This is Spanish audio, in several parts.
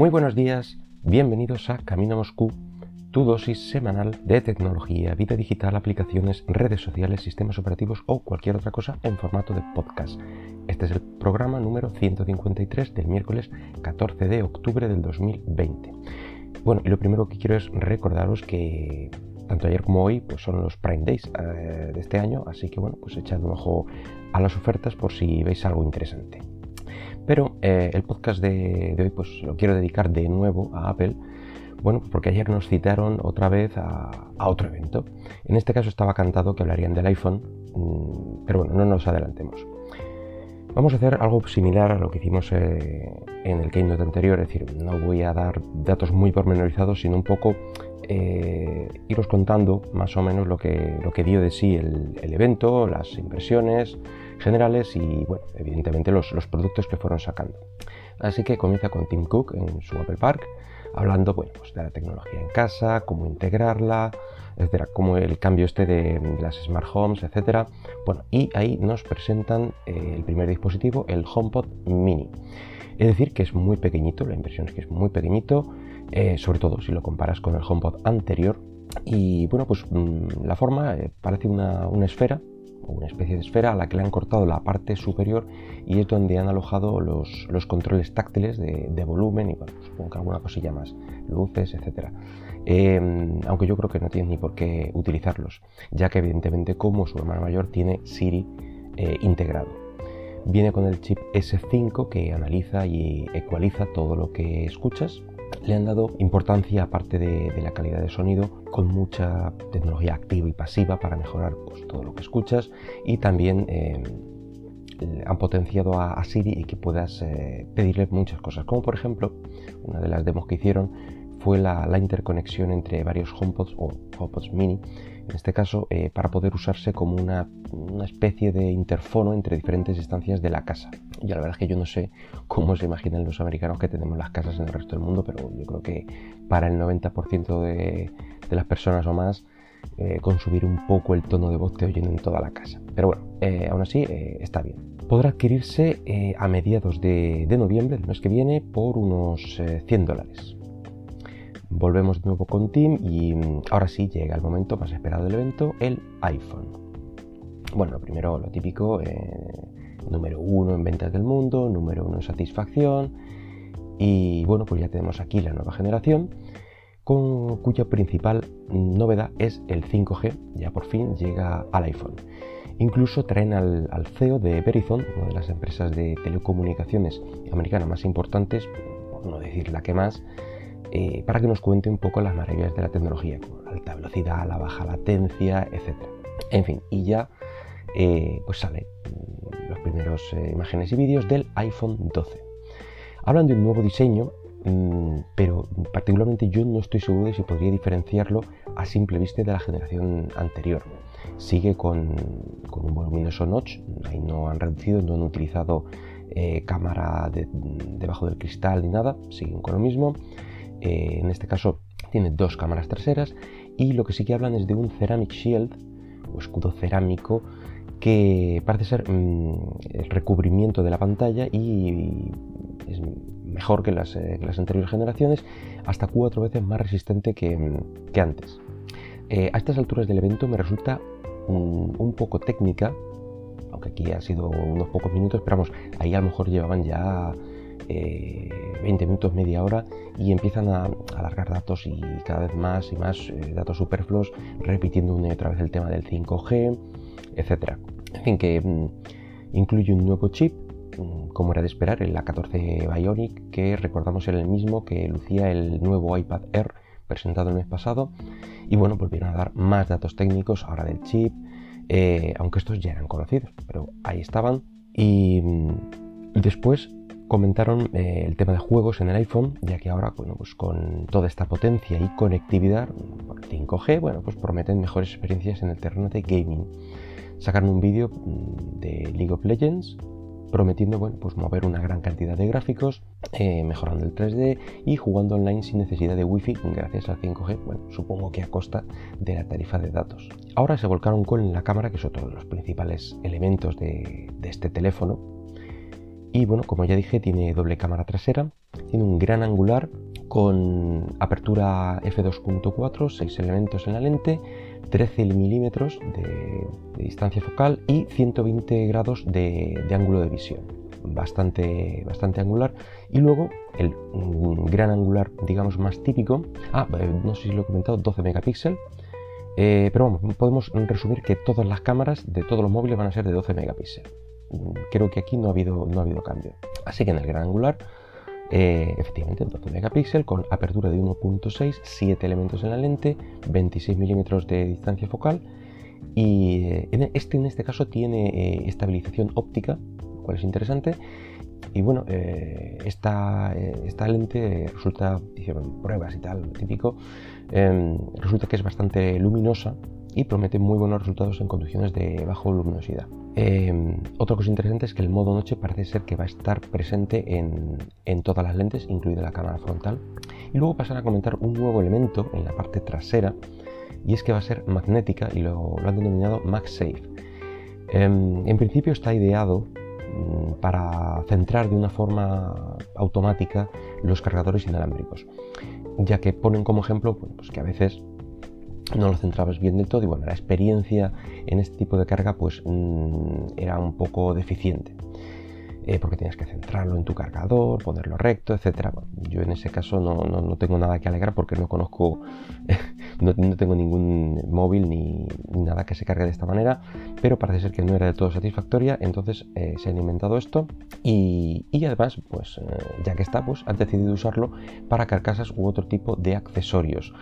Muy buenos días, bienvenidos a Camino Moscú, tu dosis semanal de tecnología, vida digital, aplicaciones, redes sociales, sistemas operativos o cualquier otra cosa en formato de podcast. Este es el programa número 153 del miércoles 14 de octubre del 2020. Bueno, y lo primero que quiero es recordaros que tanto ayer como hoy pues son los Prime Days eh, de este año, así que bueno, pues echad un ojo a las ofertas por si veis algo interesante. Pero eh, el podcast de, hoy pues lo quiero dedicar de nuevo a Apple, bueno, porque ayer nos citaron otra vez a, otro evento. En este caso estaba cantado que hablarían del iPhone, mm, pero bueno, no nos adelantemos. Vamos a hacer algo similar a lo que hicimos eh, en el Keynote anterior, es decir, no voy a dar datos muy pormenorizados, sino un poco eh, iros contando más o menos lo que, lo que dio de sí el, evento, las impresiones generales y, bueno, evidentemente los, los, productos que fueron sacando. Así que comienza con Tim Cook en su Apple Park, hablando bueno, pues de la tecnología en casa, cómo integrarla, etcétera, como el cambio este de, las smart homes, etcétera. Bueno, y ahí nos presentan eh, el primer dispositivo, el HomePod Mini. Es decir, que es muy pequeñito, la impresión es que es muy pequeñito, eh, sobre todo si lo comparas con el HomePod anterior. Y bueno, pues mm, la forma eh, parece una, esfera, o una especie de esfera a la que le han cortado la parte superior y es donde han alojado los, controles táctiles de, volumen y bueno, supongo que alguna cosilla más, luces, etcétera. Em, aunque yo creo que no tiene ni por qué utilizarlos, ya que evidentemente como su hermano mayor tiene Siri eh, integrado. Viene con el chip S5 que analiza y ecualiza todo lo que escuchas le han dado importancia, aparte de, la calidad de sonido, con mucha tecnología activa y pasiva para mejorar pues, todo lo que escuchas. Y también eh, han potenciado a, Siri y que puedas eh, pedirle muchas cosas, como por ejemplo, una de las demos que hicieron fue la, interconexión entre varios HomePods o HomePods mini, en este caso eh, para poder usarse como una, especie de interfono entre diferentes instancias de la casa. Y la verdad es que yo no sé cómo se imaginan los americanos que tenemos las casas en el resto del mundo, pero yo creo que para el 90% de, las personas o más, eh, consumir un poco el tono de voz te oyen en toda la casa. Pero bueno, eh, aún así está bien. Podrá adquirirse a mediados de, de, noviembre, el mes que viene, por unos 100 dólares volvemos de nuevo con Tim y mm, ahora sí llega el momento más esperado del evento, el iPhone. Bueno, primero lo típico, eh, número uno en ventas del mundo, número uno en satisfacción y bueno, pues ya tenemos aquí la nueva generación cuya principal novedad es el 5G, ya por fin llega al iPhone. Incluso traen al, al CEO de Verizon, una de las empresas de telecomunicaciones americanas más importantes, por no decir la que más, eh, para que nos cuente un poco las maravillas de la tecnología, como la alta velocidad, la baja latencia, etc. En fin, y ya eh, pues sale mm, los primeros eh, imágenes y vídeos del iPhone 12. Hablan de un nuevo diseño, mm, pero particularmente yo no estoy seguro de si podría diferenciarlo a simple vista de la generación anterior. Sigue con, un voluminoso notch, ahí no han reducido, no han utilizado cámara debajo del cristal ni nada, siguen con lo mismo. Eh, en este caso tiene dos cámaras traseras y lo que sí que hablan es de un Ceramic Shield o escudo cerámico que parece ser mm, el recubrimiento de la pantalla y es mejor que las, eh, anteriores generaciones, hasta cuatro veces más resistente que, mm, antes. Eh, a estas alturas del evento me resulta un poco técnica, aunque aquí ha sido unos pocos minutos, pero vamos, ahí a lo mejor llevaban ya 20 minutos, media hora y empiezan a, alargar datos y cada vez más y más eh, datos superfluos, repitiendo una y otra vez el tema del 5G, etc. En fin, que mm, incluye un nuevo chip, mm, como era de esperar, el A14 Bionic, que recordamos era el mismo que lucía el nuevo iPad Air presentado el mes pasado. Y bueno, volvieron a dar más datos técnicos ahora del chip, eh, aunque estos ya eran conocidos, pero ahí estaban. Y mm, después comentaron eh, el tema de juegos en el iPhone, ya que ahora, bueno, pues con toda esta potencia y conectividad por 5G, bueno, pues prometen mejores experiencias en el terreno de gaming. Sacaron un vídeo mm, de League of Legends prometiendo bueno, pues mover una gran cantidad de gráficos, eh, mejorando el 3D y jugando online sin necesidad de wifi gracias al 5G, bueno, supongo que a costa de la tarifa de datos. Ahora se volcaron con la cámara, que es otro de los principales elementos de este teléfono, y bueno, como ya dije, tiene doble cámara trasera Tiene un gran angular con apertura f2.4, 6 elementos en la lente, 13 milímetros de, distancia focal y 120 grados de, ángulo de visión. Bastante, bastante angular. Y luego el gran angular, digamos, más típico. Ah, eh, no sé si lo he comentado, 12 megapíxeles. Eh, pero vamos, podemos resumir que todas las cámaras de todos los móviles van a ser de 12 megapíxeles. Creo que aquí no ha habido, no ha habido cambio. Así que en el gran angular eh, efectivamente 12 megapíxeles con apertura de 1.6, 7 elementos en la lente, 26 milímetros de distancia focal y eh, este en este caso tiene eh, estabilización óptica, lo cual es interesante. Y bueno, esta, esta, lente resulta, hicieron pruebas y tal, típico, em, resulta que es bastante luminosa y promete muy buenos resultados en condiciones de baja luminosidad. Em, otra cosa interesante es que el modo noche parece ser que va a estar presente en, todas las lentes, incluida la cámara frontal. Y luego pasar a comentar un nuevo elemento en la parte trasera, y es que va a ser magnética y lo, han denominado MagSafe. Em, en principio está ideado mm, para centrar de una forma automática los cargadores inalámbricos, ya que ponen como ejemplo pues que a veces no lo centrabas bien del todo y bueno, la experiencia en este tipo de carga pues mm, era un poco deficiente. Eh, porque tienes que centrarlo en tu cargador, ponerlo recto, etc. yo en ese caso no, tengo nada que alegrar porque no conozco, no, tengo ningún móvil ni, nada que se cargue de esta manera, pero parece ser que no era del todo satisfactoria, entonces eh, se han inventado esto y, además, pues eh, ya que está, pues han decidido usarlo para carcasas u otro tipo de accesorios.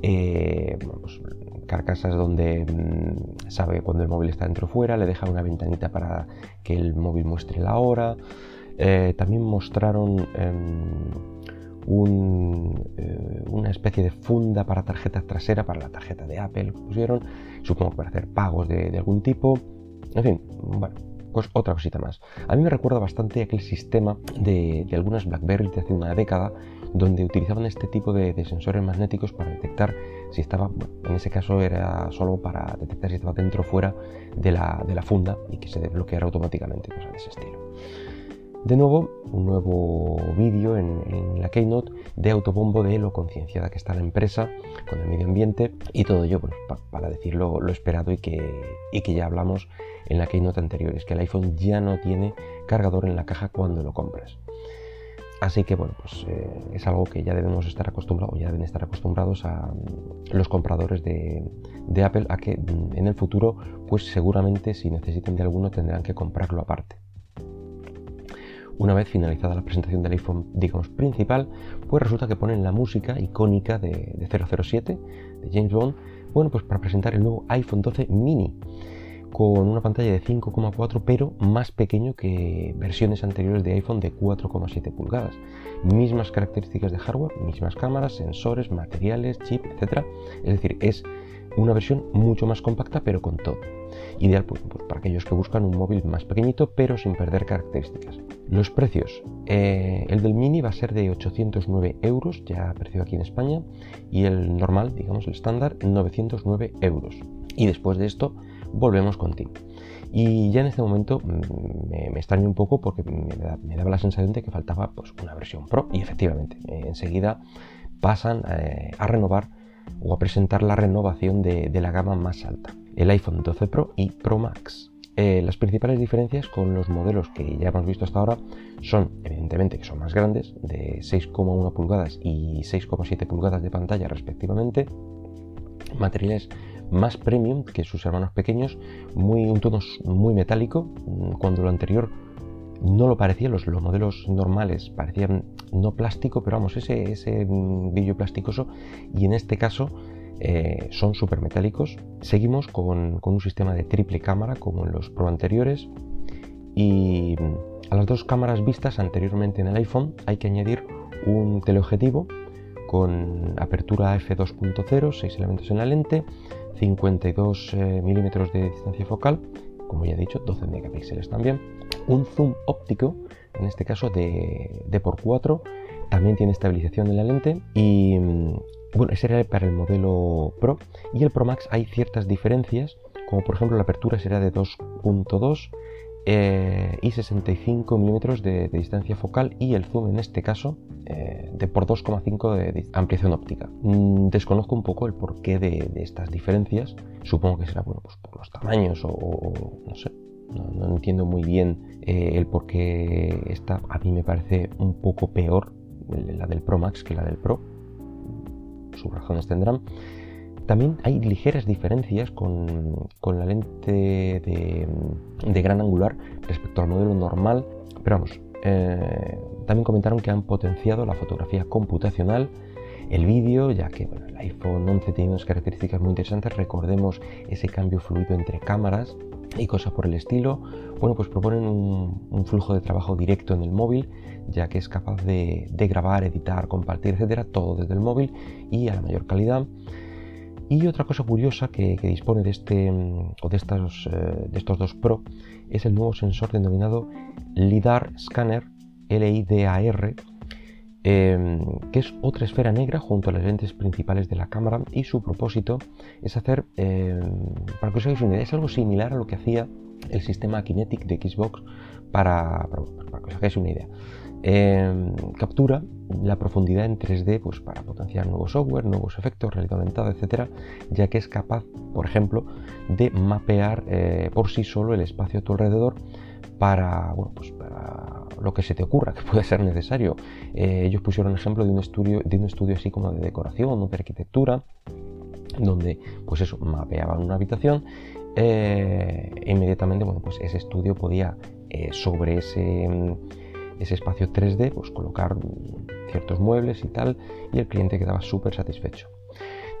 Pues, carcasas donde mm, sabe cuando el móvil está dentro o fuera, le deja una ventanita para que el móvil muestre la hora. Eh, también mostraron eh, una especie de funda para tarjeta trasera, para la tarjeta de Apple, pusieron, supongo que para hacer pagos de, algún tipo. En fin, bueno, pues otra cosita más. A mí me recuerda bastante aquel sistema de, de algunas BlackBerry de hace una década, donde utilizaban este tipo de, sensores magnéticos para detectar si estaba, en ese caso era solo para detectar si estaba dentro o fuera de la, funda y que se desbloqueara automáticamente, cosas de ese estilo. De nuevo, un nuevo vídeo en, la Keynote de autobombo de lo concienciada que está la empresa con el medio ambiente y todo ello para decir lo, esperado y que, ya hablamos en la Keynote anterior, es que el iPhone ya no tiene cargador en la caja cuando lo compras. Así que bueno, pues eh, es algo que ya debemos estar acostumbrados, ya deben estar acostumbrados a mm, los compradores de, Apple a que mm, en el futuro, pues seguramente si necesiten de alguno tendrán que comprarlo aparte. Una vez finalizada la presentación del iPhone, digamos, principal, pues resulta que ponen la música icónica de, de 007, de James Bond, bueno, pues para presentar el nuevo iPhone 12 mini con una pantalla de 5,4 pero más pequeño que versiones anteriores de iPhone de 4,7 pulgadas. Mismas características de hardware, mismas cámaras, sensores, materiales, chip, etc. Es decir, es una versión mucho más compacta pero con todo. Ideal pues, pues, para aquellos que buscan un móvil más pequeñito pero sin perder características. Los precios. Eh, el del mini va a ser de 809 euros, ya precio aquí en España, y el normal, digamos el estándar, 909 euros. Y después de esto volvemos contigo. Y ya en este momento mm, me, extraño un poco porque me, daba la sensación de que faltaba pues, una versión Pro y efectivamente eh, enseguida pasan eh, a renovar o a presentar la renovación de, la gama más alta, el iPhone 12 Pro y Pro Max. Eh, las principales diferencias con los modelos que ya hemos visto hasta ahora son, evidentemente, que son más grandes, de 6,1 pulgadas y 6,7 pulgadas de pantalla respectivamente, materiales más premium que sus hermanos pequeños, muy, un tono muy metálico, mm, cuando lo anterior no lo parecía, los, los modelos normales parecían no plástico, pero vamos, ese, ese brillo plasticoso, y en este caso eh, son súper metálicos. Seguimos con, con, un sistema de triple cámara como en los Pro anteriores, y a las dos cámaras vistas anteriormente en el iPhone hay que añadir un teleobjetivo con apertura f2.0, 6 elementos en la lente, 52 eh, milímetros de distancia focal, como ya he dicho, 12 megapíxeles también, un zoom óptico, en este caso de, de por 4, también tiene estabilización en la lente y mm, bueno, ese era para el modelo Pro. Y el Pro Max hay ciertas diferencias, como por ejemplo la apertura será de 2.2, eh, y 65 milímetros de, distancia focal y el zoom en este caso eh, de por 2,5 de, ampliación óptica. Mm, desconozco un poco el porqué de, estas diferencias. Supongo que será bueno, pues por los tamaños o, no sé. No, entiendo muy bien eh, el por qué esta a mí me parece un poco peor la del Pro Max que la del Pro. Sus razones tendrán. También hay ligeras diferencias con, la lente de, gran angular respecto al modelo normal, pero vamos, eh, también comentaron que han potenciado la fotografía computacional, el vídeo, ya que el iPhone 11 tiene unas características muy interesantes, recordemos ese cambio fluido entre cámaras y cosas por el estilo. Bueno, pues proponen un, flujo de trabajo directo en el móvil, ya que es capaz de, de grabar, editar, compartir, etcétera, todo desde el móvil y a la mayor calidad. Y otra cosa curiosa que, dispone de, este, mm, o de, estos, eh, de estos dos Pro es el nuevo sensor denominado LIDAR Scanner, LIDAR, em, que es otra esfera negra junto a las lentes principales de la cámara y su propósito es hacer, em, para que os hagáis una idea, es algo similar a lo que hacía el sistema Kinetic de Xbox para, para que os hagáis una idea. Em, captura la profundidad en 3D pues, para potenciar nuevo software, nuevos efectos, realidad aumentada, etcétera, ya que es capaz, por ejemplo, de mapear eh, por sí solo el espacio a tu alrededor para, bueno, pues para lo que se te ocurra, que puede ser necesario. Eh, ellos pusieron ejemplo de un estudio, de un estudio así como de decoración, de arquitectura, donde pues eso, mapeaban una habitación eh, e inmediatamente bueno, pues ese estudio podía sobre ese ese espacio 3D, pues colocar ciertos muebles y tal, y el cliente quedaba súper satisfecho.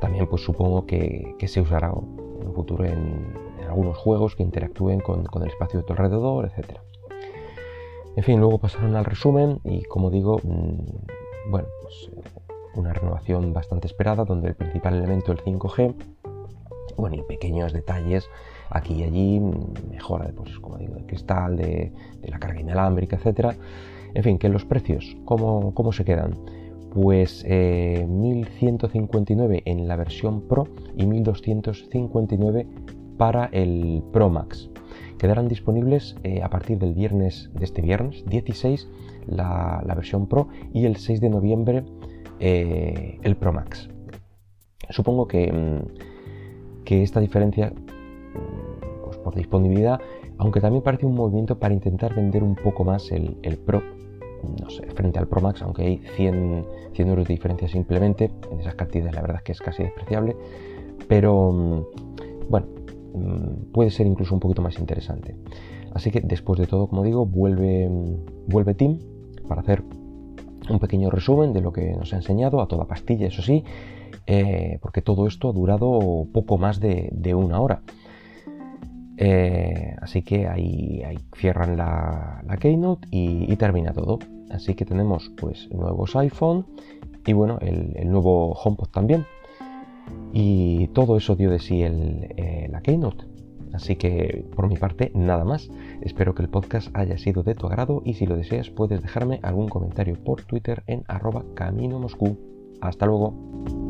También pues supongo que, se usará en un futuro en, algunos juegos que interactúen con, el espacio de tu alrededor, etc. En fin, luego pasaron al resumen y como digo, mm, bueno, pues una renovación bastante esperada donde el principal elemento, el 5G, bueno, y pequeños detalles aquí y allí, mejora pues, como digo, del cristal, de, la carga inalámbrica, etcétera. En fin, que los precios, ¿cómo, cómo se quedan? Pues 1159 eh, en la versión Pro y 1259 para el Pro Max. Quedarán disponibles eh, a partir del viernes, de este viernes 16, la, versión Pro y el 6 de noviembre eh, el Pro Max. Supongo que, mm, que esta diferencia pues por disponibilidad, aunque también parece un movimiento para intentar vender un poco más el, Pro, no sé, frente al Pro Max, aunque hay 100, 100 euros de diferencia simplemente, en esas cantidades la verdad es que es casi despreciable, pero mm, bueno, mm, puede ser incluso un poquito más interesante. Así que después de todo, como digo, vuelve, mm, vuelve Team para hacer un pequeño resumen de lo que nos ha enseñado, a toda pastilla, eso sí, eh, porque todo esto ha durado poco más de, una hora. Eh, así que ahí, cierran la, Keynote y, termina todo. Así que tenemos pues nuevos iPhone y bueno, el, nuevo HomePod también. Y todo eso dio de sí eh, la Keynote. Así que por mi parte nada más. Espero que el podcast haya sido de tu agrado y si lo deseas puedes dejarme algún comentario por Twitter en arroba camino Moscú. Hasta luego.